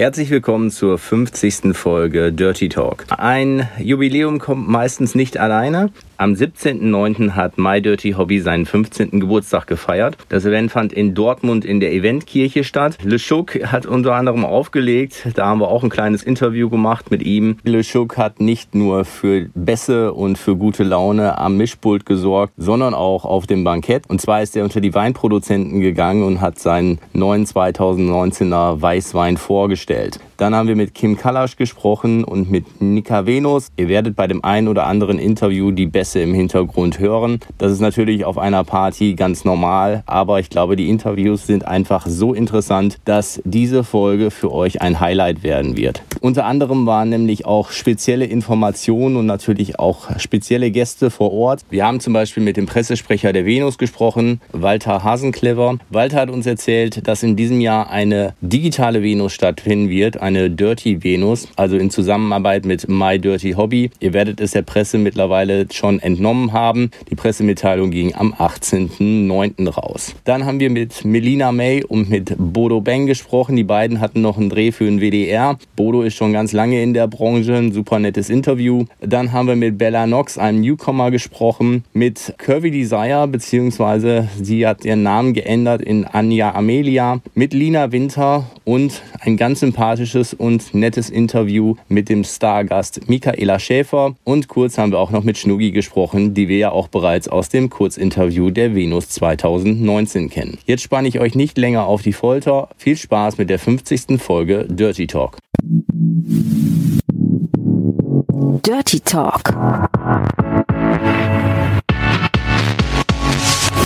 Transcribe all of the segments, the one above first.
Herzlich willkommen zur 50. Folge Dirty Talk. Ein Jubiläum kommt meistens nicht alleine. Am 17.09. hat My Dirty Hobby seinen 15. Geburtstag gefeiert. Das Event fand in Dortmund in der Eventkirche statt. Le Chouk hat unter anderem aufgelegt. Da haben wir auch ein kleines Interview gemacht mit ihm. Le Chouk hat nicht nur für Bässe und für gute Laune am Mischpult gesorgt, sondern auch auf dem Bankett. Und zwar ist er unter die Weinproduzenten gegangen und hat seinen neuen 2019er Weißwein vorgestellt gestellt. Dann haben wir mit Kim Kalasch gesprochen und mit Nika Venus. Ihr werdet bei dem einen oder anderen Interview die Bässe im Hintergrund hören. Das ist natürlich auf einer Party ganz normal, aber ich glaube, die Interviews sind einfach so interessant, dass diese Folge für euch ein Highlight werden wird. Unter anderem waren nämlich auch spezielle Informationen und natürlich auch spezielle Gäste vor Ort. Wir haben zum Beispiel mit dem Pressesprecher der Venus gesprochen, Walter Hasenclever. Walter hat uns erzählt, dass in diesem Jahr eine digitale Venus stattfinden wird, eine Dirty Venus, also in Zusammenarbeit mit My Dirty Hobby. Ihr werdet es der Presse mittlerweile schon entnommen haben. Die Pressemitteilung ging am 18.09. raus. Dann haben wir mit Melina May und mit Bodo Beng gesprochen. Die beiden hatten noch einen Dreh für den WDR. Bodo ist schon ganz lange in der Branche, ein super nettes Interview. Dann haben wir mit Bella Knox, einem Newcomer, gesprochen, mit Curvy Desire, beziehungsweise sie hat ihren Namen geändert in Anja Amelia, mit Lina Winter und ein ganz sympathisches sympathisches und nettes Interview mit dem Stargast Michaela Schäfer. Und kurz haben wir auch noch mit Schnugi gesprochen, die wir ja auch bereits aus dem Kurzinterview der Venus 2019 kennen. Jetzt spanne ich euch nicht länger auf die Folter. Viel Spaß mit der 50. Folge Dirty Talk. Dirty Talk.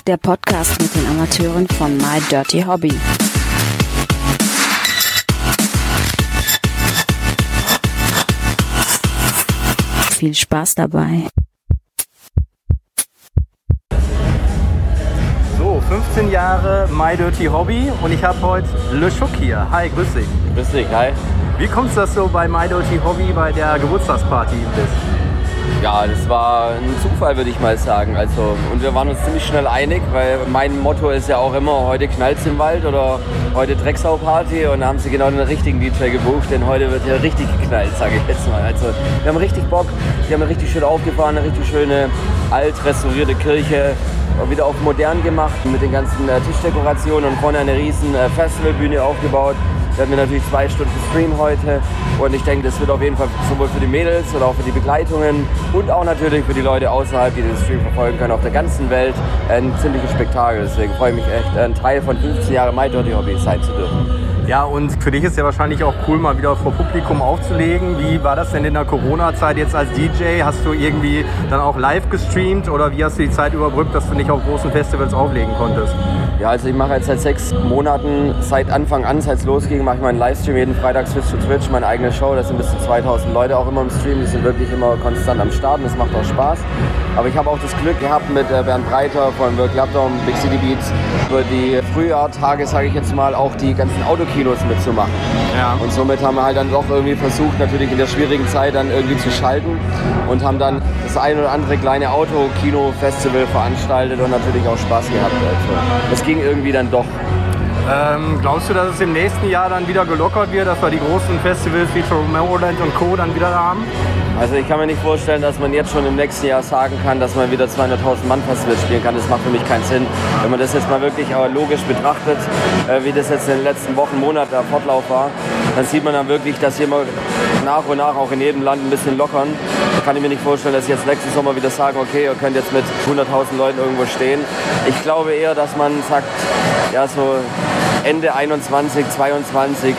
Der Podcast mit den Amateuren von My Dirty Hobby. Viel Spaß dabei. So, 15 Jahre My Dirty Hobby und ich habe heute Le Chouk hier. Hi, grüß dich. Grüß dich, hi. Wie kommst du, dass du bei My Dirty Hobby bei der Geburtstagsparty bist? Ja, das war ein Zufall, würde ich mal sagen. Also, und wir waren uns ziemlich schnell einig, weil mein Motto ist ja auch immer, heute knallt's im Wald oder heute Drecksau-Party und da haben sie genau den richtigen DJ gebucht, denn heute wird hier richtig geknallt, sage ich jetzt mal. Also, wir haben richtig Bock, wir haben richtig schön aufgefahren, eine richtig schöne alt restaurierte Kirche wieder auf modern gemacht mit den ganzen äh, Tischdekorationen und vorne eine riesen äh, Festivalbühne aufgebaut. Wir hatten natürlich zwei Stunden Stream heute und ich denke, das wird auf jeden Fall sowohl für die Mädels oder auch für die Begleitungen und auch natürlich für die Leute außerhalb, die den Stream verfolgen können, auf der ganzen Welt ein ziemliches Spektakel. Deswegen freue ich mich echt, ein Teil von 15 Jahren My Dirty Hobby sein zu dürfen. Ja, und für dich ist ja wahrscheinlich auch cool, mal wieder vor Publikum aufzulegen. Wie war das denn in der Corona-Zeit jetzt als DJ? Hast du irgendwie dann auch live gestreamt oder wie hast du die Zeit überbrückt, dass du nicht auf großen Festivals auflegen konntest? Ja, also ich mache jetzt seit sechs Monaten, seit Anfang an, seit es losging, mache ich meinen Livestream jeden Freitag Switch to Twitch, meine eigene Show. Das sind bis zu 2000 Leute auch immer im Stream. Die sind wirklich immer konstant am Start und das macht auch Spaß. Aber ich habe auch das Glück gehabt mit äh, Bernd Breiter von Work Laptop, Big City Beats, über die Frühjahrtage, sage ich jetzt mal, auch die ganzen Autokinos mitzumachen. Ja. Und somit haben wir halt dann doch irgendwie versucht, natürlich in der schwierigen Zeit dann irgendwie zu schalten und haben dann das ein oder andere kleine Autokino-Festival veranstaltet und natürlich auch Spaß gehabt. Also, das ging irgendwie dann doch. Ähm, glaubst du, dass es im nächsten Jahr dann wieder gelockert wird, dass wir die großen Festivals wie Tomorrowland und Co. dann wieder haben? Also ich kann mir nicht vorstellen, dass man jetzt schon im nächsten Jahr sagen kann, dass man wieder 200.000 Mann Festival spielen kann. Das macht für mich keinen Sinn. Wenn man das jetzt mal wirklich logisch betrachtet, äh, wie das jetzt in den letzten Wochen, Monaten der Fortlauf war, dann sieht man dann wirklich, dass hier mal nach und nach auch in jedem Land ein bisschen lockern. Da kann ich mir nicht vorstellen, dass jetzt nächsten Sommer wieder sagen, okay, ihr könnt jetzt mit 100.000 Leuten irgendwo stehen. Ich glaube eher, dass man sagt, ja so Ende 21, 22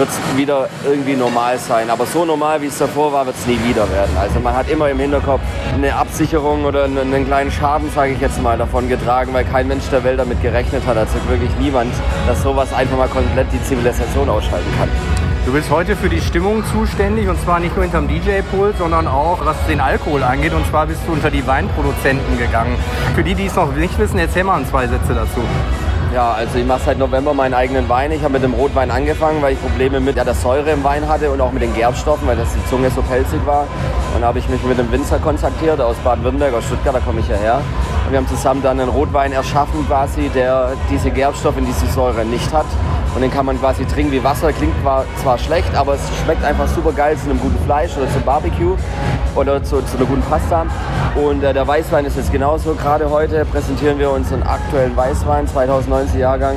wird es wieder irgendwie normal sein. Aber so normal, wie es davor war, wird es nie wieder werden. Also man hat immer im Hinterkopf eine Absicherung oder einen kleinen Schaden, sage ich jetzt mal, davon getragen, weil kein Mensch der Welt damit gerechnet hat. Also wirklich niemand, dass sowas einfach mal komplett die Zivilisation ausschalten kann. Du bist heute für die Stimmung zuständig und zwar nicht nur hinterm DJ-Pult, sondern auch was den Alkohol angeht. Und zwar bist du unter die Weinproduzenten gegangen. Für die, die es noch nicht wissen, erzähl mal zwei Sätze dazu. Ja, also ich mache seit November meinen eigenen Wein. Ich habe mit dem Rotwein angefangen, weil ich Probleme mit ja, der Säure im Wein hatte und auch mit den Gerbstoffen, weil das die Zunge so pelzig war. Dann habe ich mich mit einem Winzer kontaktiert aus Baden-Württemberg, aus Stuttgart, da komme ich ja her. Und wir haben zusammen dann einen Rotwein erschaffen quasi, der diese Gerbstoffe und diese Säure nicht hat. Und den kann man quasi trinken wie Wasser. Klingt zwar schlecht, aber es schmeckt einfach super geil zu einem guten Fleisch oder zum Barbecue oder zu, zu einer guten Pasta. Und äh, der Weißwein ist jetzt genauso. Gerade heute präsentieren wir unseren aktuellen Weißwein, 2019 Jahrgang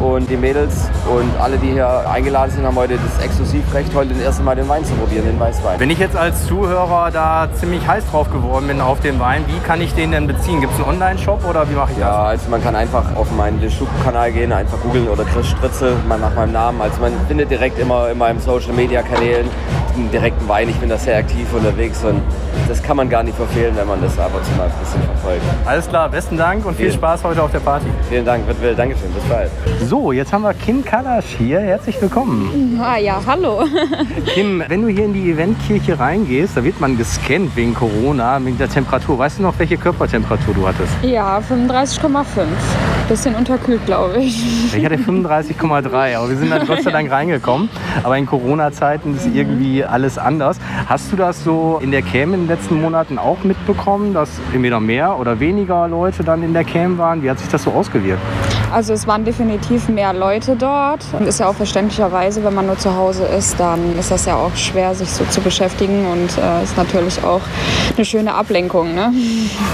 und die Mädels und alle, die hier eingeladen sind, haben heute das Exklusivrecht, heute das erste Mal den Wein zu probieren, den Weißwein. Wenn ich jetzt als Zuhörer da ziemlich heiß drauf geworden bin auf den Wein, wie kann ich den denn beziehen? Gibt es einen Online-Shop oder wie mache ich ja, das? Ja, also man kann einfach auf meinen YouTube-Kanal gehen, einfach googeln oder Chris Stritzel, mal nach meinem Namen. Also man findet direkt immer in meinen Social-Media-Kanälen einen direkten Wein. Ich bin da sehr aktiv unterwegs und das kann man gar nicht verfehlen, wenn man das ab und zu mal ein bisschen verfolgt. Alles klar, besten Dank und viel Spaß heute auf der Party. Vielen Dank, wird will. Dankeschön, bis bald. So, jetzt haben wir Kim Kalasch hier. Herzlich willkommen. Ah ja, hallo. Kim, wenn du hier in die Eventkirche reingehst, da wird man gescannt wegen Corona, wegen der Temperatur. Weißt du noch, welche Körpertemperatur du hattest? Ja, 35,5. Bisschen unterkühlt, glaube ich. Ich hatte 35,3, aber wir sind dann Gott sei Dank reingekommen. Aber in Corona-Zeiten ist irgendwie alles anders. Hast du das so in der Cam in den letzten Monaten auch mitbekommen, dass entweder mehr oder weniger Leute dann in der Cam waren? Wie hat sich das so ausgewirkt? Also es waren definitiv mehr Leute dort. Und ist ja auch verständlicherweise, wenn man nur zu Hause ist, dann ist das ja auch schwer, sich so zu beschäftigen und äh, ist natürlich auch eine schöne Ablenkung. Ne?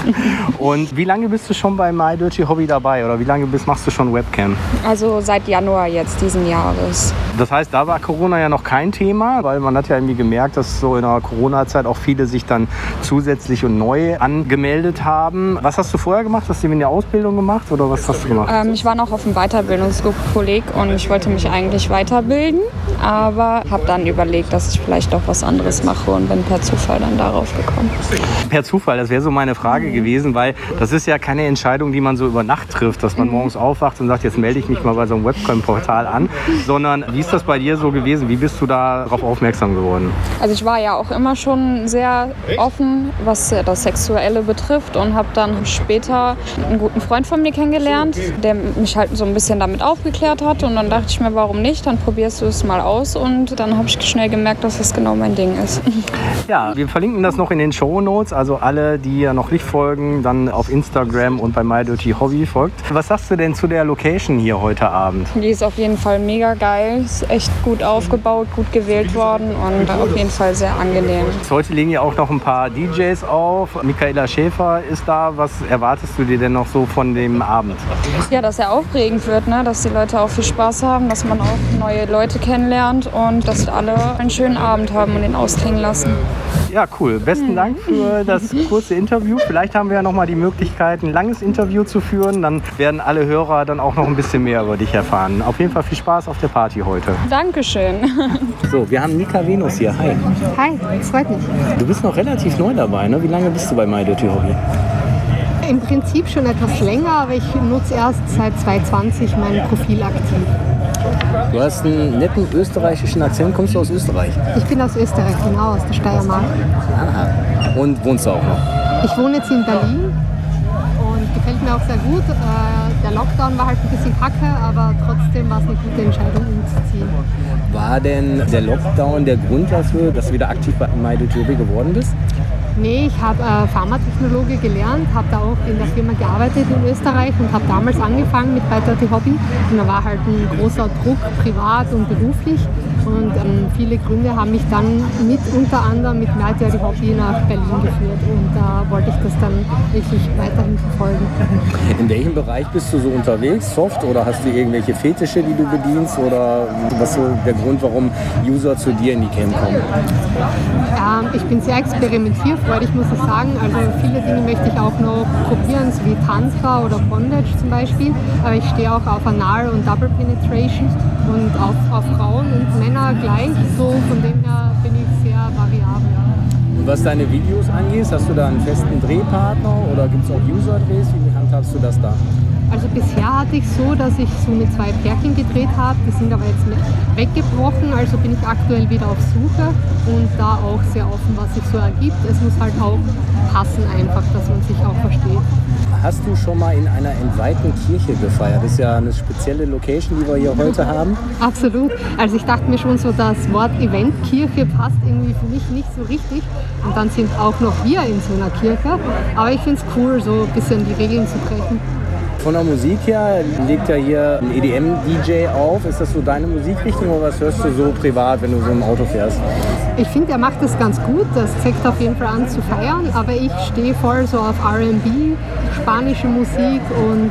und wie lange bist du schon bei My Dirty Hobby dabei oder wie lange bist, machst du schon Webcam? Also seit Januar jetzt diesen Jahres. Das heißt, da war Corona ja noch kein Thema, weil man hat ja irgendwie gemerkt, dass so in der Corona-Zeit auch viele sich dann zusätzlich und neu angemeldet haben. Was hast du vorher gemacht? Hast du in der Ausbildung gemacht oder was hast du gemacht? Ähm, ich war noch auf dem Weiterbildungskolleg und ich wollte mich eigentlich weiterbilden, aber habe dann überlegt, dass ich vielleicht doch was anderes mache und bin per Zufall dann darauf gekommen. Per Zufall, das wäre so meine Frage mhm. gewesen, weil das ist ja keine Entscheidung, die man so über Nacht trifft, dass man mhm. morgens aufwacht und sagt, jetzt melde ich mich mal bei so einem Webcam-Portal an, sondern wie ist das bei dir so gewesen? Wie bist du darauf aufmerksam geworden? Also ich war ja auch immer schon sehr offen, was das Sexuelle betrifft und habe dann später einen guten Freund von mir kennengelernt, der mich halt so ein bisschen damit aufgeklärt hat und dann dachte ich mir, warum nicht? Dann probierst du es mal aus und dann habe ich schnell gemerkt, dass das genau mein Ding ist. Ja, wir verlinken das noch in den Show Notes, also alle, die ja noch nicht folgen, dann auf Instagram und bei My Dirty Hobby folgt. Was sagst du denn zu der Location hier heute Abend? Die ist auf jeden Fall mega geil, ist echt gut aufgebaut, gut gewählt worden und auf jeden Fall sehr angenehm. Heute legen ja auch noch ein paar DJs auf. Michaela Schäfer ist da. Was erwartest du dir denn noch so von dem Abend? Ja, dass er aufregend wird, ne? dass die Leute auch viel Spaß haben, dass man auch neue Leute kennenlernt und dass alle einen schönen Abend haben und ihn ausklingen lassen. Ja, cool. Besten Dank für das kurze Interview. Vielleicht haben wir ja noch mal die Möglichkeit, ein langes Interview zu führen. Dann werden alle Hörer dann auch noch ein bisschen mehr über dich erfahren. Auf jeden Fall viel Spaß auf der Party heute. Dankeschön. So, wir haben Nika Venus hier. Hi. Hi, freut mich. Du bist noch relativ neu dabei, ne? Wie lange bist du bei My Dirty Hobby? Im Prinzip schon etwas länger, aber ich nutze erst seit 2020 mein Profil aktiv. Du hast einen netten österreichischen Akzent. Kommst du aus Österreich? Ich bin aus Österreich, genau, aus der Steiermark. Ah. Und wohnst du auch noch? Ich wohne jetzt in Berlin und gefällt mir auch sehr gut. Äh, der Lockdown war halt ein bisschen kacke, aber trotzdem war es eine gute Entscheidung, umzuziehen. War denn der Lockdown der Grund dafür, dass du wieder aktiv bei MyDoTobi geworden bist? Nee, ich habe äh, Pharmatechnologe gelernt, habe da auch in der Firma gearbeitet in Österreich und habe damals angefangen mit die Hobby. Und da war halt ein großer Druck, privat und beruflich. Und ähm, viele Gründe haben mich dann mit unter anderem mit Weiter die Hobby nach Berlin geführt. Und da wollte ich das dann wirklich weiterhin verfolgen. In welchem Bereich bist du so unterwegs? Soft oder hast du irgendwelche Fetische, die du bedienst? Oder was ist so der Grund, warum User zu dir in die Camp kommen? Ähm, ich bin sehr experimentierfreudig freudig, muss ich sagen. Also viele Dinge möchte ich auch noch probieren, so wie Tantra oder Bondage zum Beispiel. Aber ich stehe auch auf Anal und Double Penetration und auf, auf Frauen und Männer gleich. So von dem her bin ich sehr variabel. Und was deine Videos angeht, hast du da einen festen Drehpartner oder gibt es auch User-Drehs? Wie handhabst du das da? Also bisher hatte ich so, dass ich so mit zwei Pärchen gedreht habe, die sind aber jetzt weggebrochen, also bin ich aktuell wieder auf Suche und da auch sehr offen, was sich so ergibt. Es muss halt auch passen einfach, dass man sich auch versteht. Hast du schon mal in einer entweihten Kirche gefeiert? Das ist ja eine spezielle Location, die wir hier heute haben. Absolut. Also ich dachte mir schon so, das Wort Eventkirche passt irgendwie für mich nicht so richtig. Und dann sind auch noch wir in so einer Kirche. Aber ich finde es cool, so ein bisschen die Regeln zu brechen. Von der Musik her legt ja hier ein EDM-DJ auf. Ist das so deine Musikrichtung oder was hörst du so privat, wenn du so im Auto fährst? Ich finde, er macht das ganz gut. Das zeigt auf jeden Fall an zu feiern. Aber ich stehe voll so auf RB, spanische Musik und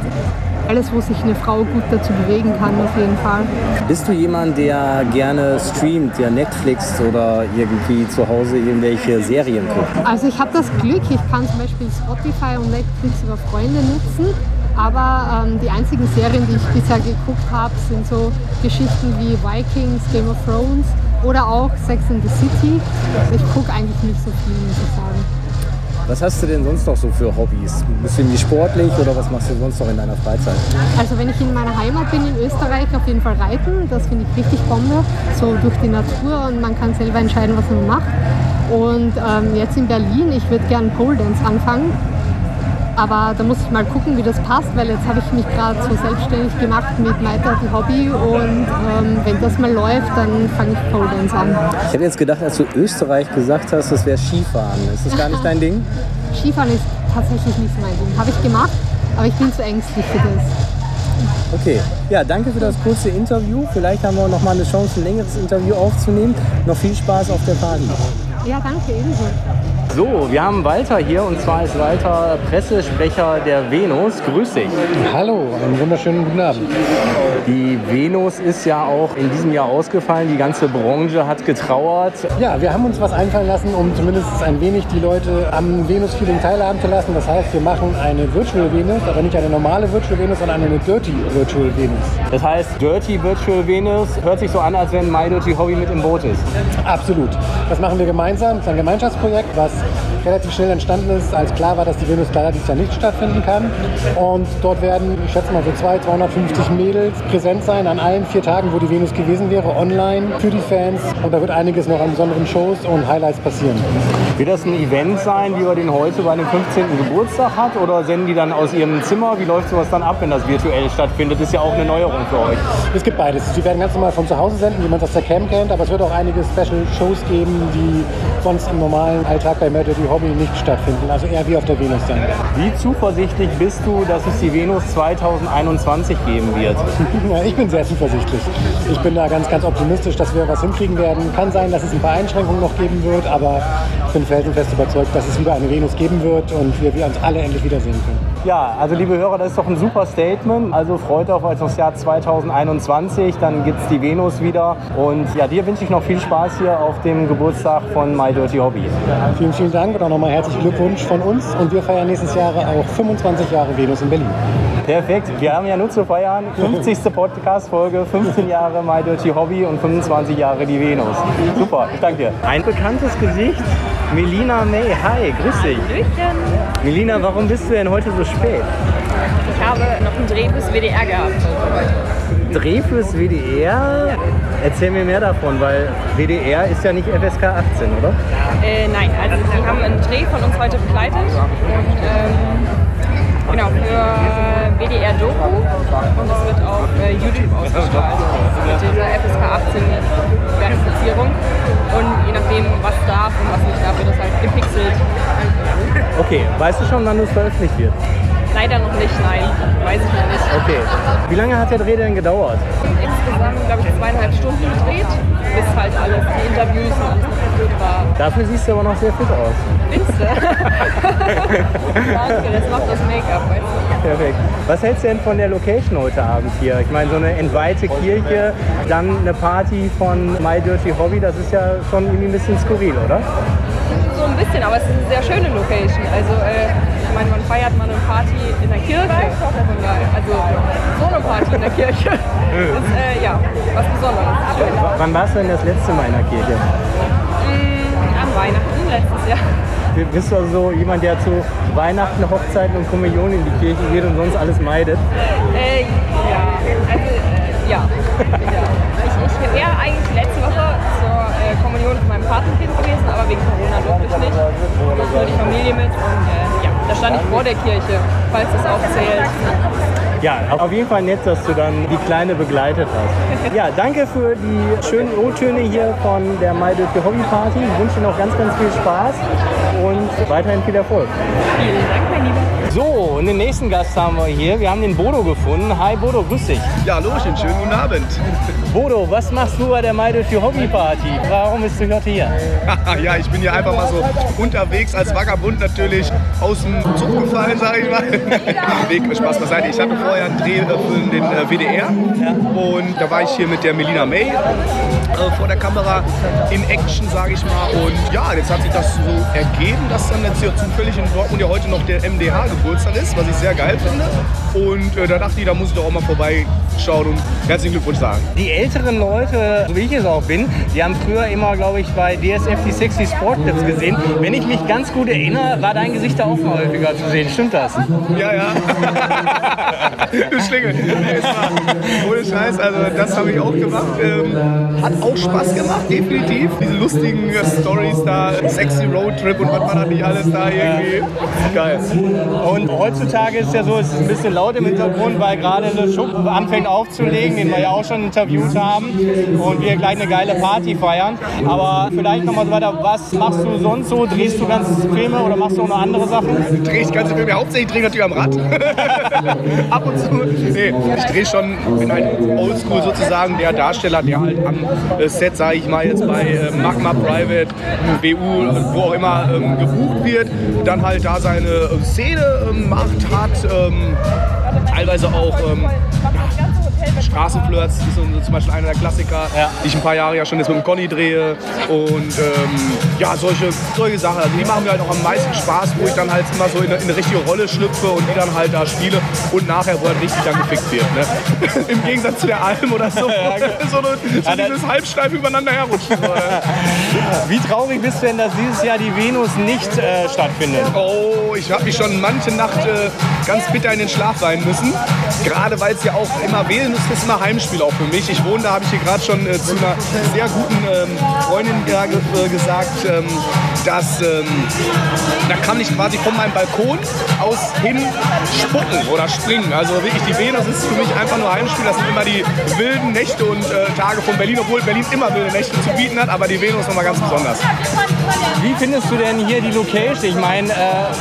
alles, wo sich eine Frau gut dazu bewegen kann, auf jeden Fall. Bist du jemand, der gerne streamt, der Netflix oder irgendwie zu Hause irgendwelche Serien guckt? Also ich habe das Glück, ich kann zum Beispiel Spotify und Netflix über Freunde nutzen. Aber ähm, die einzigen Serien, die ich bisher geguckt habe, sind so Geschichten wie Vikings, Game of Thrones oder auch Sex in the City. Ich gucke eigentlich nicht so viel, muss ich sagen. Was hast du denn sonst noch so für Hobbys? Ein bisschen wie sportlich oder was machst du sonst noch in deiner Freizeit? Also wenn ich in meiner Heimat bin in Österreich, auf jeden Fall reiten. Das finde ich richtig Bombe. So durch die Natur und man kann selber entscheiden, was man macht. Und ähm, jetzt in Berlin, ich würde gerne Pole Dance anfangen. Aber da muss ich mal gucken, wie das passt, weil jetzt habe ich mich gerade so selbstständig gemacht mit My Dirty Hobby und ähm, wenn das mal läuft, dann fange ich Pole Dance an. Ich hätte jetzt gedacht, als du Österreich gesagt hast, das wäre Skifahren. Ist das gar nicht dein Ding? Skifahren ist tatsächlich nicht mein Ding. Habe ich gemacht, aber ich bin zu ängstlich für das. Okay, ja, danke für das kurze Interview. Vielleicht haben wir noch mal eine Chance, ein längeres Interview aufzunehmen. Noch viel Spaß auf der Party. Ja, danke, ebenso. So, wir haben Walter hier und zwar ist Walter Pressesprecher der Venus. Grüß dich. Hallo, einen wunderschönen guten Abend. Die Venus ist ja auch in diesem Jahr ausgefallen. Die ganze Branche hat getrauert. Ja, wir haben uns was einfallen lassen, um zumindest ein wenig die Leute am Venus-Feeling teilhaben zu lassen. Das heißt, wir machen eine Virtual Venus, aber nicht eine normale Virtual Venus, sondern eine Dirty Virtual Venus. Das heißt, Dirty Virtual Venus hört sich so an, als wenn My Dirty Hobby mit im Boot ist. Absolut. Das machen wir gemeinsam. Das ist ein Gemeinschaftsprojekt, was relativ schnell entstanden ist, als klar war, dass die Venus leider dieses Jahr nicht stattfinden kann. Und dort werden, ich schätze mal so 200, 250 Mädels präsent sein an allen vier Tagen, wo die Venus gewesen wäre, online für die Fans. Und da wird einiges noch an besonderen Shows und Highlights passieren. Wird das ein Event sein, wie man den heute bei dem 15. Geburtstag hat? Oder senden die dann aus ihrem Zimmer? Wie läuft sowas dann ab, wenn das virtuell stattfindet? Ist ja auch eine Neuerung für euch. Es gibt beides. Sie werden ganz normal von zu Hause senden, wie man es aus der Cam kennt, aber es wird auch einige Special Shows geben, die sonst im normalen Alltag bei Murder die Hobby nicht stattfinden. Also eher wie auf der Venus sein. Wie zuversichtlich bist du, dass es die Venus 2021 geben wird? Ja, ich bin sehr zuversichtlich. Ich bin da ganz, ganz optimistisch, dass wir was hinkriegen werden. Kann sein, dass es ein paar Einschränkungen noch geben wird, aber ich bin felsenfest überzeugt, dass es wieder eine Venus geben wird und wir, wir uns alle endlich wiedersehen können. Ja, also liebe Hörer, das ist doch ein super Statement. Also freut euch auf das Jahr 2021, dann gibt es die Venus wieder. Und ja, dir wünsche ich noch viel Spaß hier auf dem Geburtstag von My Dirty Hobby. Vielen, vielen Dank und auch nochmal herzlichen Glückwunsch von uns. Und wir feiern nächstes Jahr auch 25 Jahre Venus in Berlin. Perfekt. Wir haben ja nur zu feiern. 50. Podcast-Folge, 15 Jahre My Dirty Hobby und 25 Jahre die Venus. Super, ich danke dir. Ein bekanntes Gesicht, Melina May. Hi, grüß dich. Hallöchen. Melina, warum bist du denn heute so spät? Ich habe noch einen Dreh fürs WDR gehabt. Dreh fürs WDR? Erzähl mir mehr davon, weil WDR ist ja nicht FSK 18, oder? Äh, nein, also die haben einen Dreh von uns heute begleitet. Und, ähm, genau, für WDR Doku. Und es wird auf äh, YouTube ausgestrahlt. Mit dieser FSK 18 Verifizierung. Und je nachdem, was darf und was nicht darf, wird das halt gepixelt. Okay, weißt du schon, wann es veröffentlicht wird? Leider noch nicht, nein. Weiß ich noch nicht. Okay. Wie lange hat der Dreh denn gedauert? Insgesamt, glaube ich, zweieinhalb Stunden gedreht, bis halt alles, die Interviews und alles noch war. Dafür siehst du aber noch sehr fit aus. Findest du? Danke, das macht das Make-up, weißt du. Perfekt. Was hältst du denn von der Location heute Abend hier? Ich meine, so eine entweihte Kirche, dann eine Party von My Dirty Hobby, das ist ja schon irgendwie ein bisschen skurril, oder? Bisschen, aber es ist eine sehr schöne Location. Also, äh, ich meine, man feiert mal eine Party in der Kirche. Also, so eine Party in der Kirche ist, äh, ja, was Besonderes. Schön. W wann warst du denn das letzte Mal in der Kirche? Mm, an Weihnachten letztes Jahr. Bist du also so jemand, der zu Weihnachten, Hochzeiten und Kommunion in die Kirche geht und sonst alles meidet? Äh, ja, also, äh, ja. ja. Ich, ich wäre eigentlich letzte Woche Kommunion von meinem Patenkind gewesen, aber wegen Corona durfte ich nicht. Ich durfte nur die Familie mit und äh, ja, da stand ich vor der Kirche, falls das auch zählt. Ja, auf jeden Fall nett, dass du dann die Kleine begleitet hast. Ja, danke für die schönen O-Töne hier von der My Dirty Hobby Party. Ich wünsche dir noch ganz, ganz viel Spaß und weiterhin viel Erfolg. Vielen Dank, mein Lieber. So, und den nächsten Gast haben wir hier. Wir haben den Bodo gefunden. Hi Bodo, grüß dich. Ja, hallo, schönen guten Abend. Bodo, was machst du bei der Meide für Hobby Party? Warum bist du heute hier? ja, ich bin hier einfach mal so unterwegs als Vagabund natürlich aus dem Zug gefallen, sag ich mal. nee, Spaß beiseite. Ich hatte vorher einen Dreh für den äh, WDR und da war ich hier mit der Melina May äh, vor der Kamera in Action, sage ich mal. Und ja, jetzt hat sich das so ergeben, dass dann jetzt hier zufällig in Dortmund ja heute noch der MDH Geburtstag ist, was ich sehr geil finde. Und äh, da dachte ich, da muss ich doch auch mal vorbeischauen und herzlichen Glückwunsch sagen. Die älteren Leute, so wie ich es auch bin, die haben früher immer, glaube ich, bei DSF die Sexy Sport Clips gesehen. Wenn ich mich ganz gut erinnere, war dein Gesicht da auch mal häufiger zu sehen. Stimmt das? Ja, ja. du Schlingel. Ohne Scheiß, also das habe ich auch gemacht. Ähm, hat auch Spaß gemacht, definitiv. Diese lustigen äh, Stories da, sexy Roadtrip und was man da nicht alles da irgendwie. Geil. Und heutzutage ist ja so, es ist ein bisschen laut im Hintergrund, weil gerade eine Schuppen anfängt aufzulegen, den wir ja auch schon interviewt haben und wir gleich eine geile Party feiern. Aber vielleicht nochmal so weiter, was machst du sonst so? Drehst du ganze Filme oder machst du auch noch andere Sachen? Drehe ich ganze Filme, hauptsächlich drehe ich natürlich am Rad. Ab und zu. Nee, ich drehe schon, bin halt oldschool sozusagen der Darsteller, der halt am äh, Set, sage ich mal jetzt bei äh, Magma Private, BU, wo auch immer ähm, gebucht wird, dann halt da seine äh, Szene macht, hat, ähm, teilweise auch ähm, Straßenflirts ist so, zum Beispiel einer der Klassiker, ja. die ich ein paar Jahre ja schon jetzt mit dem Conny drehe. Und ähm, ja, solche, solche Sachen. Also die machen mir halt auch am meisten Spaß, wo ich dann halt immer so in eine, in eine, richtige Rolle schlüpfe und die dann halt da spiele und nachher, wo halt richtig dann gefickt wird. Ne? Im Gegensatz zu der Alm oder so, ja, so, eine, so dieses Halbsteif übereinander herrutscht. So, Wie traurig bist du denn, dass dieses Jahr die Venus nicht äh, stattfindet? Oh, ich habe mich schon manche Nacht äh, ganz bitter in den Schlaf weinen müssen. Gerade weil es ja auch immer Venus ist immer Heimspiel auch für mich. Ich wohne da, habe ich hier gerade schon äh, zu einer sehr guten ähm, Freundin äh, gesagt, ähm, dass ähm, da kann ich quasi von meinem Balkon aus hin spucken oder springen. Also wirklich, die Venus ist für mich einfach nur Heimspiel. Das sind immer die wilden Nächte und äh, Tage von Berlin, obwohl Berlin immer wilde Nächte zu bieten hat, aber die Venus nochmal ganz besonders. Wie findest du denn hier die Location? Ich meine, äh,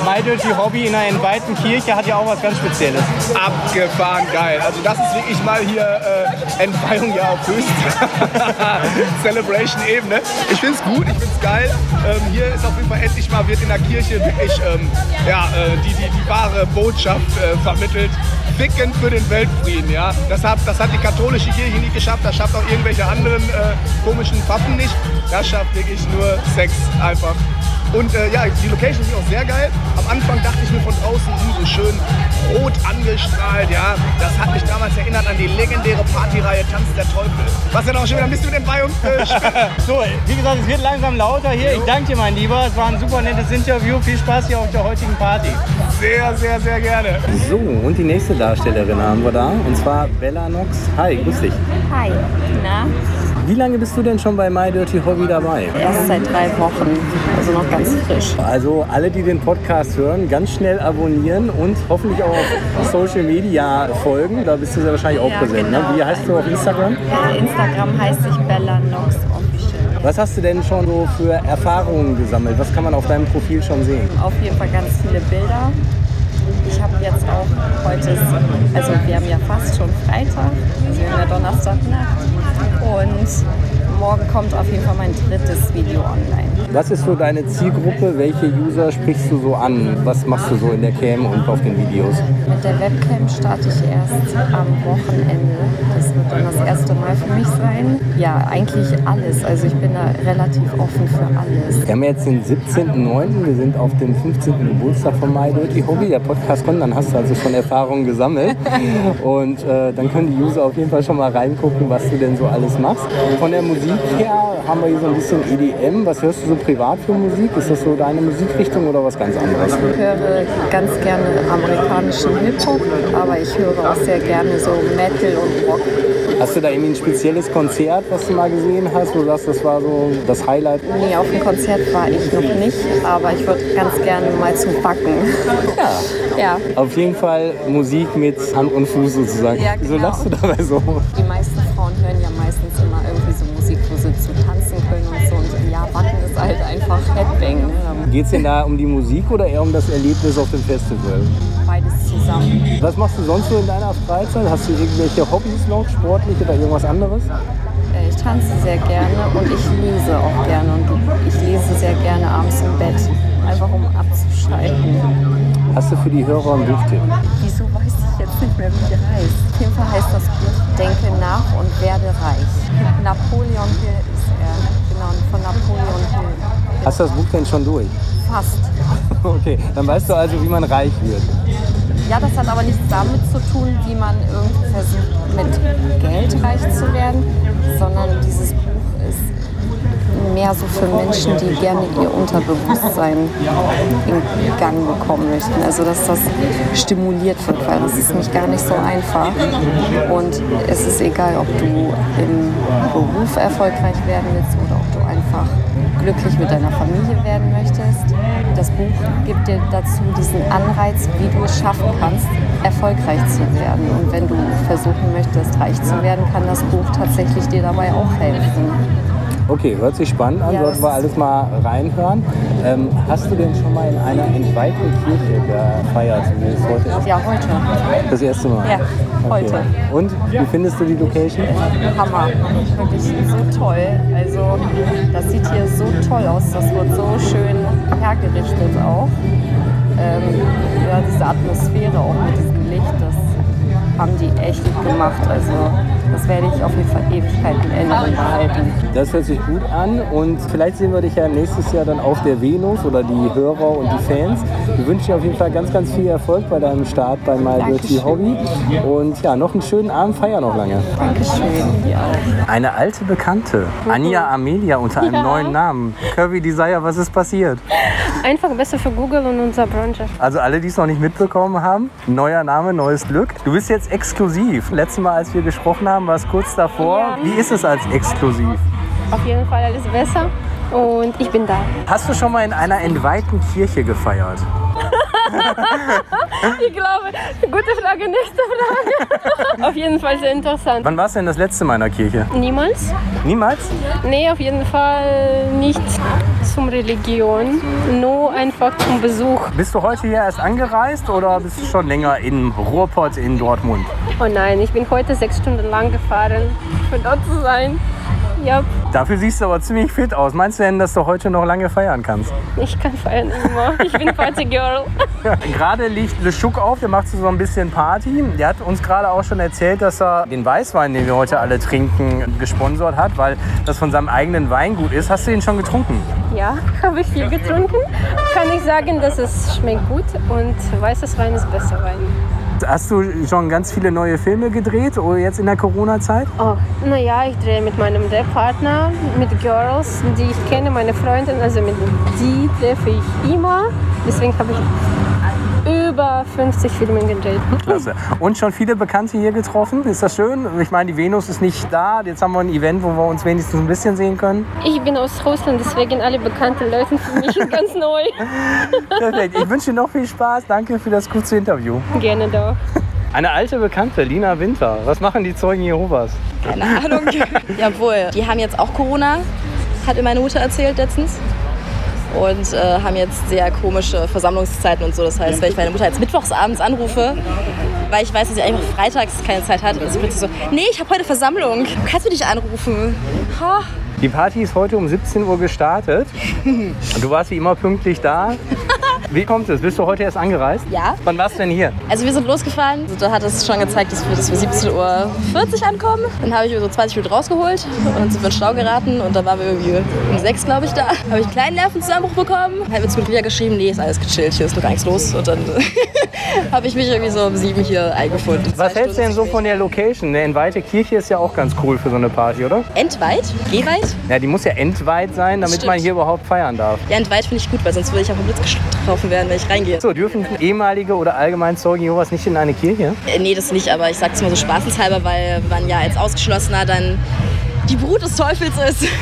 My Dirty Hobby in einer entweihten Kirche hat ja auch was ganz Spezielles. Abgefahren geil. Also das ist wirklich mal hier äh, Entweihung ja auf höchster Celebration-Ebene. Ich finde es gut, ich finde es geil. Ähm, hier ist auf jeden Fall endlich mal, wird in der Kirche wirklich ähm, ja, äh, die, die, die wahre Botschaft äh, vermittelt. Ficken für den Weltfrieden, ja. Das hat, das hat die katholische Kirche nicht geschafft, das schafft auch irgendwelche anderen äh, komischen Pfaffen nicht. Das schafft wirklich nur Sex einfach. Und äh, ja, die Location ist auch sehr geil. Am Anfang dachte ich mir von draußen, hm, so schön rot angestrahlt, ja. Das hat mich damals erinnert an die legendäre Partyreihe Tanz der Teufel. Was ja noch schon wieder ein bisschen mit den Beinen äh, So, wie gesagt, es wird langsam lauter hier. Ich danke dir, mein Lieber. Es war ein super nettes Interview. Viel Spaß hier auf der heutigen Party. Sehr, sehr, sehr gerne. So, und die nächste Darstellerin haben wir da. Und zwar Bella Nox. Hi, grüß dich. Hi. Na? Wie lange bist du denn schon bei My Dirty Hobby dabei? Erst seit drei Wochen, also noch ganz frisch. Also alle, die den Podcast hören, ganz schnell abonnieren und hoffentlich auch auf Social Media folgen. Da bist du sehr wahrscheinlich auch ja, präsent. Ne? Genau. Ne? Wie heißt du auf Instagram? Ja, Instagram heißt ich Bella Nox. Was hast du denn schon so für Erfahrungen gesammelt? Was kann man auf deinem Profil schon sehen? Auf jeden Fall ganz viele Bilder. Ich habe jetzt auch heute, also wir haben ja fast schon Freitag, also wir haben ja Donnerstagnacht und morgen kommt auf jeden Fall mein drittes Video online. Was ist so deine Zielgruppe? Welche User sprichst du so an? Was machst du so in der Cam und auf den Videos? Mit der Webcam starte ich erst am Wochenende. Das wird dann das erste Mal für mich sein. Ja, eigentlich alles. Also ich bin da relativ offen für alles. Wir haben jetzt den 17.09. Wir sind auf dem 15. Geburtstag von My Dirty Hobby. Der Podcast kommt, dann hast du also schon Erfahrungen gesammelt. Und äh, dann können die User auf jeden Fall schon mal reingucken, was du denn so alles machst. Von der Musik her haben wir hier so ein bisschen EDM. Was hörst du so privat für Musik? Ist das so deine Musikrichtung oder was ganz anderes? Ich höre ganz gerne amerikanischen Hip-Hop, aber ich höre auch sehr gerne so Metal und Rock. Hast du da irgendwie ein spezielles Konzert, was du mal gesehen hast, wo du sagst, das war so das Highlight? Nee, auf dem Konzert war ich noch nicht, aber ich würde ganz gerne mal zum Backen. Ja. ja. Auf jeden Fall Musik mit Hand und Fuß sozusagen. Ja, genau. Wieso lachst du dabei so? Die meisten Headbang. Ne? Geht es denn da um die Musik oder eher um das Erlebnis auf dem Festival? Beides zusammen. Was machst du sonst so in deiner Freizeit? Hast du irgendwelche Hobbys noch, sportlich oder irgendwas anderes? Äh, Ich tanze sehr gerne und ich lese auch gerne. Und ich lese sehr gerne abends im Bett. Einfach um abzuschalten. Hast du für die Hörer einen Buchtipp? Wieso weiß ich jetzt nicht mehr, wie die heißt? Auf jeden Fall heißt das Buch Denke nach und werde reich. Napoleon Hill ist er. Genau, von Napoleon Hill. Hast du das Buch denn schon durch? Fast. Okay, dann weißt du also, wie man reich wird. Ja, das hat aber nichts damit zu tun, wie man irgendwie versucht, mit Geld reich zu werden, sondern dieses Buch ist mehr so für Menschen, die gerne ihr Unterbewusstsein in Gang bekommen möchten. Also, dass das stimuliert wird, weil das ist nicht gar nicht so einfach. Und es ist egal, ob du im Beruf erfolgreich werden willst oder einfach glücklich mit deiner Familie werden möchtest. Das Buch gibt dir dazu diesen Anreiz, wie du es schaffen kannst, erfolgreich zu werden. Und wenn du versuchen möchtest, reich zu werden, kann das Buch tatsächlich dir dabei auch helfen. Okay, hört sich spannend an, Ja, sollten wir alles mal reinhören. Ähm, hast du denn schon mal in einer entweihten Kirche gefeiert, wie es heute ist? Ja, heute. Das erste Mal? Ja, heute. Und wie findest du die Location? Hammer. Wirklich so toll. Also, das sieht hier so toll aus. Das wird so schön hergerichtet auch. Ähm, ja, diese Atmosphäre auch mit diesem Licht, das haben die echt gut gemacht. Also, das werde ich auf jeden Fall Ewigkeiten in Erinnerung behalten. Das hört sich gut an und vielleicht sehen wir dich ja nächstes Jahr dann auf der Venus oder die Hörer und die Fans. Wir wünschen dir auf jeden Fall ganz, ganz viel Erfolg bei deinem Start bei My Dirty. Hobby und ja, noch einen schönen Abend, feier noch lange. Dankeschön, dir auch. Eine alte Bekannte, Anja Amelia unter einem Ja. neuen Namen. Kirby Desire, was ist passiert? Einfach besser für Google und unsere Branche. Also alle, die es noch nicht mitbekommen haben, neuer Name, neues Glück. Du bist jetzt exklusiv. Letztes Mal, als wir gesprochen haben, war es kurz davor. Ja. Wie ist es als exklusiv? Auf jeden Fall alles besser und ich bin da. Hast du schon mal in einer entweihten Kirche gefeiert? Ich glaube, gute Frage, nächste Frage. auf jeden Fall sehr interessant. Wann warst du denn das letzte Mal in der Kirche? Niemals? Niemals? Nee, auf jeden Fall nicht zum Religion, nur einfach zum Besuch. Bist du heute hier erst angereist oder bist du schon länger in Ruhrpott in Dortmund? Oh nein, ich bin heute sechs Stunden lang gefahren, für dort zu sein. Ja, Dafür siehst du aber ziemlich fit aus. Meinst du denn, dass du heute noch lange feiern kannst? ich kann feiern immer. Ich bin Party Girl. Gerade liegt Le Schuck auf, der macht so ein bisschen Party. Der hat uns gerade auch schon erzählt, dass er den Weißwein, den wir heute alle trinken, gesponsert hat, weil das von seinem eigenen Weingut ist. Hast du ihn schon getrunken? Ja, habe ich viel getrunken. Kann ich sagen, dass es schmeckt gut und weißes Wein ist besser Wein. Hast du schon ganz viele neue Filme gedreht oder jetzt in der Corona-Zeit? Oh, naja, ich drehe mit meinem Drehpartner, mit Girls, die ich kenne, meine Freundin, also mit die treffe ich immer. Deswegen habe ich über 50 Filme gedreht. Klasse. Und schon viele Bekannte hier getroffen. Ist das schön? Ich meine, die Venus ist nicht da. Jetzt haben wir ein Event, wo wir uns wenigstens ein bisschen sehen können. Ich bin aus Russland, deswegen alle bekannten Leute für mich ganz neu. Perfekt. Ich wünsche dir noch viel Spaß. Danke für das kurze Interview. Gerne doch. Eine alte Bekannte, Lina Winter. Was machen die Zeugen Jehovas? Keine Ahnung. Jawohl. Die haben jetzt auch Corona, hat mir meine Mutter erzählt letztens. Und äh, haben jetzt sehr komische Versammlungszeiten und so. Das heißt, wenn ich meine Mutter jetzt mittwochsabends anrufe, weil ich weiß, dass sie einfach freitags keine Zeit hat, ist sie plötzlich so, nee, ich habe heute Versammlung. Kannst du dich anrufen? Ha. Die Party ist heute um 17 Uhr gestartet. Und du warst wie immer pünktlich da. Wie kommt es? Bist du heute erst angereist? Ja. Wann warst du denn hier? Also wir sind losgefahren. Also da hat es schon gezeigt, dass wir, dass wir 17.40 Uhr ankommen. Dann habe ich mir so 20 Minuten rausgeholt und dann sind wir in den Stau geraten. Und dann waren wir irgendwie um sechs, glaube ich, da. Habe ich einen kleinen Nervenzusammenbruch bekommen. Habe mir zu wieder geschrieben, nee, ist alles gechillt, hier ist noch gar nichts los. Und dann habe ich mich irgendwie so um sieben hier eingefunden. Was hältst du denn so von der Location? Eine entweihte Kirche ist ja auch ganz cool für so eine Party, oder? Entweit? Gehweit? Ja, die muss ja entweit sein, damit Stimmt. man hier überhaupt feiern darf. Ja, entweit finde ich gut, weil sonst würde ich auf den Blitz getroffen werden, wenn ich reingehe. So, dürfen ehemalige oder allgemein Zeugen Jehovas nicht in eine Kirche? Äh, nee, das nicht, aber ich sag's mal so spaßenshalber, weil man ja als Ausgeschlossener dann die Brut des Teufels ist.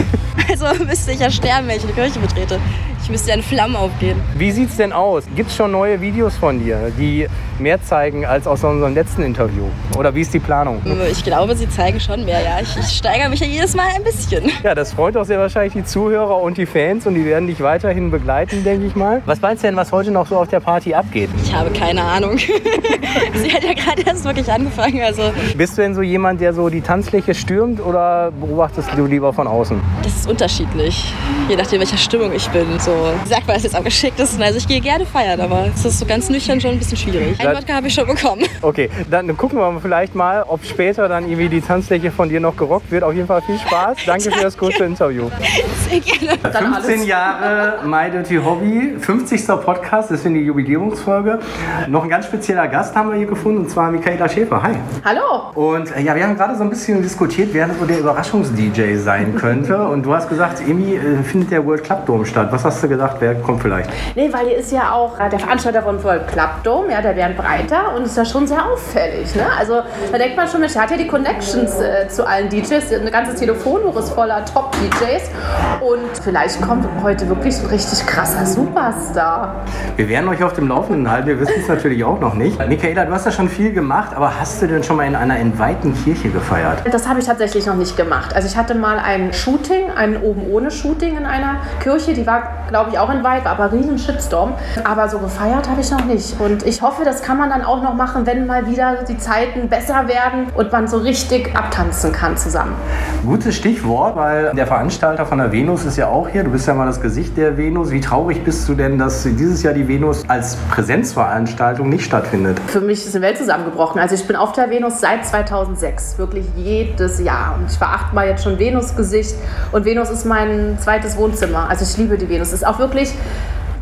Also müsste ich ja sterben, wenn ich eine Kirche betrete. Ich müsste ja in Flammen aufgehen. Wie sieht's denn aus? Gibt's schon neue Videos von dir, die mehr zeigen als aus unserem letzten Interview? Oder wie ist die Planung? Ich glaube, sie zeigen schon mehr, ja. Ich, ich steigere mich ja jedes Mal ein bisschen. Ja, das freut auch sehr wahrscheinlich die Zuhörer und die Fans und die werden dich weiterhin begleiten, denke ich mal. Was meinst du denn, was heute noch so auf der Party abgeht? Ich habe keine Ahnung. sie hat ja gerade erst wirklich angefangen, also Bist du denn so jemand, der so die Tanzfläche stürmt oder beobachtest du lieber von außen? das ist unterschiedlich. Je nachdem, welcher Stimmung ich bin. So, ich sag mal, das jetzt am geschicktesten. Also ich gehe gerne feiern, aber es ist so ganz nüchtern schon ein bisschen schwierig. Ein Wodka habe ich schon bekommen. Okay, dann gucken wir vielleicht mal, ob später dann irgendwie die Tanzfläche von dir noch gerockt wird. Auf jeden Fall viel Spaß. Danke für das kurze Interview. Sehr gerne. 15 Jahre My Dirty Hobby, 50. Podcast, deswegen die Jubiläumsfolge. Noch ein ganz spezieller Gast haben wir hier gefunden, und zwar Michaela Schäfer. Hi. Hallo. Und äh, ja, wir haben gerade so ein bisschen diskutiert, wer so der Überraschungs-DJ sein könnte. Und du hast gesagt, irgendwie äh, findet der World Club Dome statt. Was hast du gedacht, wer kommt vielleicht? Nee, weil hier ist ja auch äh, der Veranstalter von World Club Dome, ja, der Bernd Breiter und ist ja schon sehr auffällig. Ne? Also da denkt man schon, Mensch, der hat ja die Connections äh, zu allen DJs. Ein ganzes Telefonbuch ist voller Top-DJs. Und vielleicht kommt heute wirklich ein richtig krasser Superstar. Wir werden euch auf dem Laufenden halten, wir wissen es natürlich auch noch nicht. Michaela, du hast ja schon viel gemacht, aber hast du denn schon mal in einer entweihten Kirche gefeiert? Das habe ich tatsächlich noch nicht gemacht. Also ich hatte mal ein Shooting, ein oben ohne Shooting in einer Kirche, die war, glaube ich, auch in war aber riesen Shitstorm. Aber so gefeiert habe ich noch nicht. Und ich hoffe, das kann man dann auch noch machen, wenn mal wieder die Zeiten besser werden und man so richtig abtanzen kann zusammen. Gutes Stichwort, weil der Veranstalter von der Venus ist ja auch hier. Du bist ja mal das Gesicht der Venus. Wie traurig bist du denn, dass dieses Jahr die Venus als Präsenzveranstaltung nicht stattfindet? Für mich ist eine Welt zusammengebrochen. Also ich bin auf der Venus seit 2006, wirklich jedes Jahr. Und ich war achtmal jetzt schon Venus-Gesicht und Venus ist mein zweites Wohnzimmer. Also ich liebe die Venus. Ist auch wirklich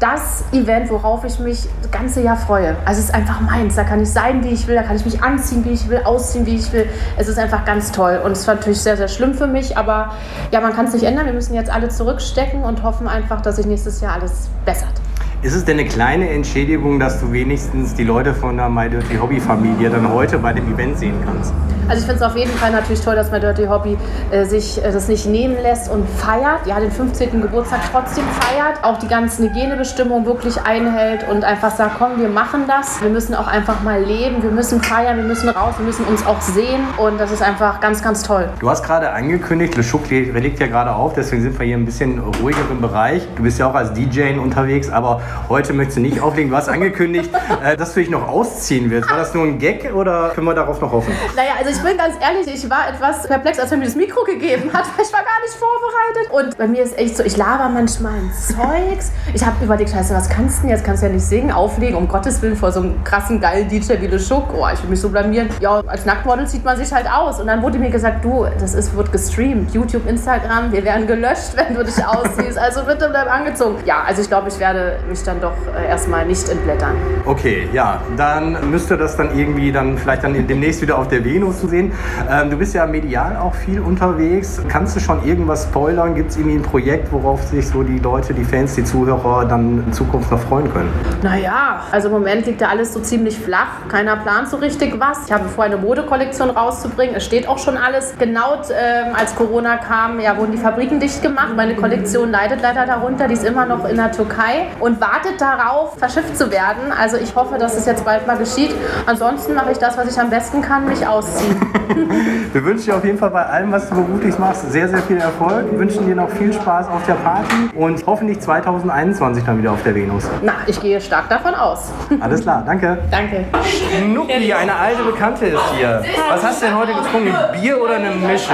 das Event, worauf ich mich das ganze Jahr freue. Also es ist einfach meins. Da kann ich sein, wie ich will. Da kann ich mich anziehen, wie ich will, ausziehen, wie ich will. Es ist einfach ganz toll. Und es war natürlich sehr, sehr schlimm für mich. Aber ja, man kann es nicht ändern. Wir müssen jetzt alle zurückstecken und hoffen einfach, dass sich nächstes Jahr alles bessert. Ist es denn eine kleine Entschädigung, dass du wenigstens die Leute von der My Dirty Hobby Familie dann heute bei dem Event sehen kannst? Also ich finde es auf jeden Fall natürlich toll, dass mein Dirty Hobby äh, sich äh, das nicht nehmen lässt und feiert. Ja, den 15. Geburtstag trotzdem feiert. Auch die ganzen Hygienebestimmungen wirklich einhält und einfach sagt, komm, wir machen das. Wir müssen auch einfach mal leben. Wir müssen feiern, wir müssen raus, wir müssen uns auch sehen. Und das ist einfach ganz, ganz toll. Du hast gerade angekündigt, Le Chouk legt ja gerade auf, deswegen sind wir hier ein bisschen ruhigeren Bereich. Du bist ja auch als DJ unterwegs, aber heute möchtest du nicht auflegen. Du hast angekündigt, äh, dass du dich noch ausziehen willst. War das nur ein Gag oder können wir darauf noch hoffen? Naja, also ich bin ganz ehrlich, ich war etwas perplex, als er mir das Mikro gegeben hat, weil ich war gar nicht vorbereitet. Und bei mir ist echt so, ich laber manchmal ein Zeugs. Ich habe überlegt, scheiße, was kannst du denn jetzt? Kannst du ja nicht singen, auflegen, um Gottes Willen, vor so einem krassen, geilen DJ wie Le Chouk. Oh, ich will mich so blamieren. Ja, als Nacktmodel zieht man sich halt aus. Und dann wurde mir gesagt, du, das ist, wird gestreamt. YouTube, Instagram, wir werden gelöscht, wenn du dich ausziehst. Also bitte bleib angezogen. Ja, also ich glaube, ich werde mich dann doch äh, erstmal nicht entblättern. Okay, ja, dann müsste das dann irgendwie dann vielleicht dann demnächst wieder auf der Venus zu sehen. Ähm, du bist ja medial auch viel unterwegs. Kannst du schon irgendwas spoilern? Gibt es irgendwie ein Projekt, worauf sich so die Leute, die Fans, die Zuhörer dann in Zukunft noch freuen können? Naja, also im Moment liegt da alles so ziemlich flach. Keiner plant so richtig was. Ich habe vor, eine Modekollektion rauszubringen. Es steht auch schon alles. Genau ähm, als Corona kam, ja, wurden die Fabriken dicht gemacht. Meine Kollektion leidet leider darunter. Die ist immer noch in der Türkei und wartet darauf, verschifft zu werden. Also ich hoffe, dass es jetzt bald mal geschieht. Ansonsten mache ich das, was ich am besten kann, mich ausziehen. Wir wünschen dir auf jeden Fall bei allem, was du beruflich machst, sehr, sehr viel Erfolg. Wir wünschen dir noch viel Spaß auf der Party und hoffentlich 2021 dann wieder auf der Venus. Na, ich gehe stark davon aus. Alles klar, danke. Danke. Schnucki, eine alte Bekannte ist hier. Was hast du denn heute getrunken? Bier oder eine Mische?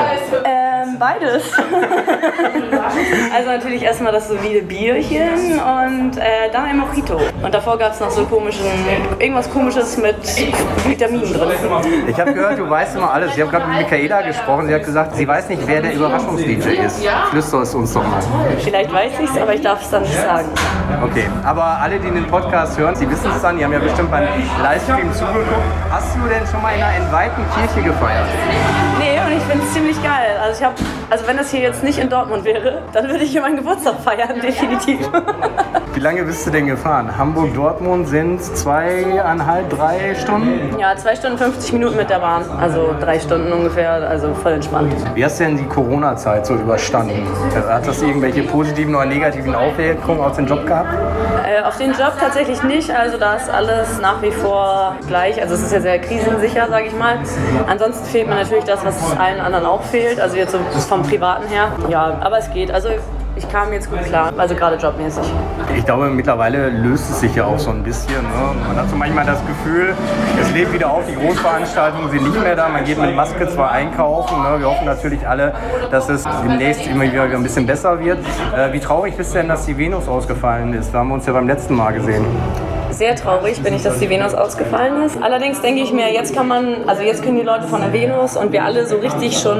Ähm, beides. also natürlich erstmal das solide Bierchen und äh, dann ein Mojito. Und davor gab es noch so komischen, irgendwas komisches mit Vitaminen drin. Ich habe gehört, du weißt immer alles. Ich habe gerade mit Michaela gesprochen. Sie hat gesagt, sie weiß nicht, wer der Überraschungs-DJ ist. Flüster es uns doch mal. Vielleicht weiß ich es, aber ich darf es dann nicht sagen. Okay, aber alle, die den Podcast hören, sie wissen es dann. Die haben ja bestimmt beim Livestream zugeguckt. Hast du denn schon mal in einer entweihten Kirche gefeiert? Nee, und ich finde es ziemlich geil. Also ich habe, also wenn das hier jetzt nicht in Dortmund wäre, dann würde ich hier meinen Geburtstag feiern, definitiv. Wie lange bist du denn gefahren? Hamburg-Dortmund sind zweieinhalb, drei Stunden? Ja, zwei Stunden 50 Minuten mit der Bahn. Also drei Stunden ungefähr, also voll entspannt. Wie hast du denn die Corona-Zeit so überstanden? Hat das irgendwelche positiven oder negativen Auswirkungen auf den Job gehabt? Äh, auf den Job tatsächlich nicht. Also da ist alles nach wie vor gleich. Also es ist ja sehr krisensicher, sage ich mal. Ansonsten fehlt mir natürlich das, was allen anderen auch fehlt. Also jetzt so vom Privaten her. Ja, aber es geht. Also ich kam jetzt gut klar, also gerade jobmäßig. Ich glaube, mittlerweile löst es sich ja auch so ein bisschen. Ne? Man hat so manchmal das Gefühl, es lebt wieder auf, die Großveranstaltungen sind nicht mehr da, man geht mit Maske zwar einkaufen. Ne? Wir hoffen natürlich alle, dass es demnächst immer wieder ein bisschen besser wird. Äh, wie traurig ist denn, dass die Venus ausgefallen ist? Da haben wir uns ja beim letzten Mal gesehen sehr traurig bin ich, dass die Venus ausgefallen ist. Allerdings denke ich mir, jetzt kann man, also jetzt können die Leute von der Venus und wir alle so richtig schon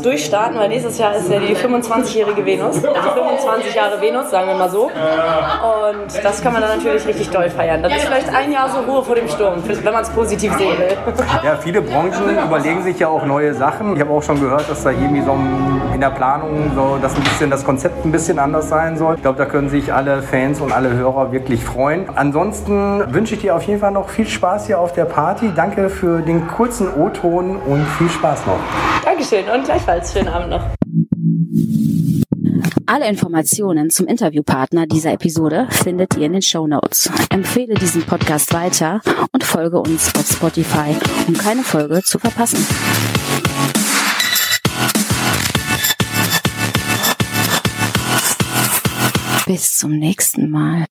durchstarten, weil nächstes Jahr ist ja die 25-jährige Venus, also 25 Jahre Venus, sagen wir mal so. Und das kann man dann natürlich richtig doll feiern. Das ist vielleicht ein Jahr so Ruhe vor dem Sturm, wenn man es positiv sehen will. Ja, viele Branchen überlegen sich ja auch neue Sachen. Ich habe auch schon gehört, dass da irgendwie so in der Planung so, dass ein bisschen das Konzept ein bisschen anders sein soll. Ich glaube, da können sich alle Fans und alle Hörer wirklich freuen. Ansonsten wünsche ich dir auf jeden Fall noch viel Spaß hier auf der Party. Danke für den kurzen O-Ton und viel Spaß noch. Dankeschön und gleichfalls schönen Abend noch. Alle Informationen zum Interviewpartner dieser Episode findet ihr in den Show Notes. Empfehle diesen Podcast weiter und folge uns auf Spotify, um keine Folge zu verpassen. Bis zum nächsten Mal.